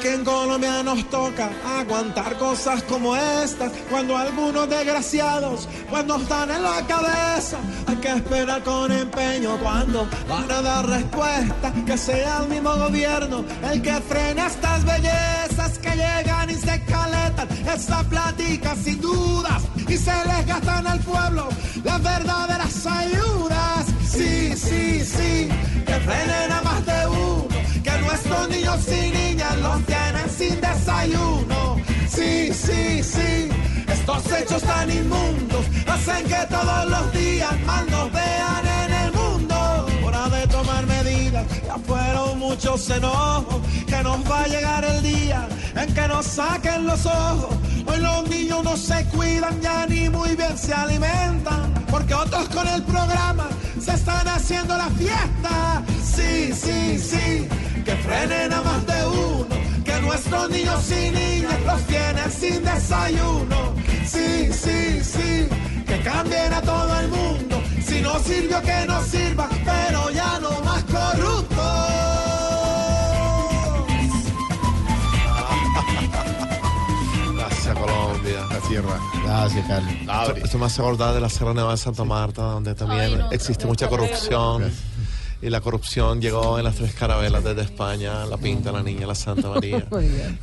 Aquí en Colombia nos toca aguantar cosas como estas cuando algunos desgraciados pues nos dan en la cabeza. Hay que esperar con empeño cuando van a dar respuesta que sea el mismo gobierno el que frena estas bellezas que llegan y se caletan. Esta plática sin dudas y se les gastan al pueblo las verdaderas ayudas. Sí, sí, sí, que frenen a más de uno, que nuestros niños y tienen sin desayuno. Sí, sí, sí, estos hechos tan inmundos hacen que todos los días mal nos vean en el mundo. Hora de tomar medidas, ya fueron muchos enojos, que nos va a llegar el día en que nos saquen los ojos. Hoy los niños no se cuidan ya ni muy bien se alimentan, porque otros con el programa se están haciendo la fiesta. Sí, sí, sí, que frenen a nuestros niños y niñas los tienen sin desayuno. Sí, sí, sí, que cambien a todo el mundo. Si no sirvió, que no sirva, pero ya no más corruptos. Gracias, Colombia. La sierra. Gracias, Carlos. Esto, esto me hace acordar de la Sierra Nevada de Santa Marta, donde también Ay, no, existe no, mucha corrupción. Y la corrupción llegó en las tres carabelas desde España, la Pinta, la Niña, la Santa María.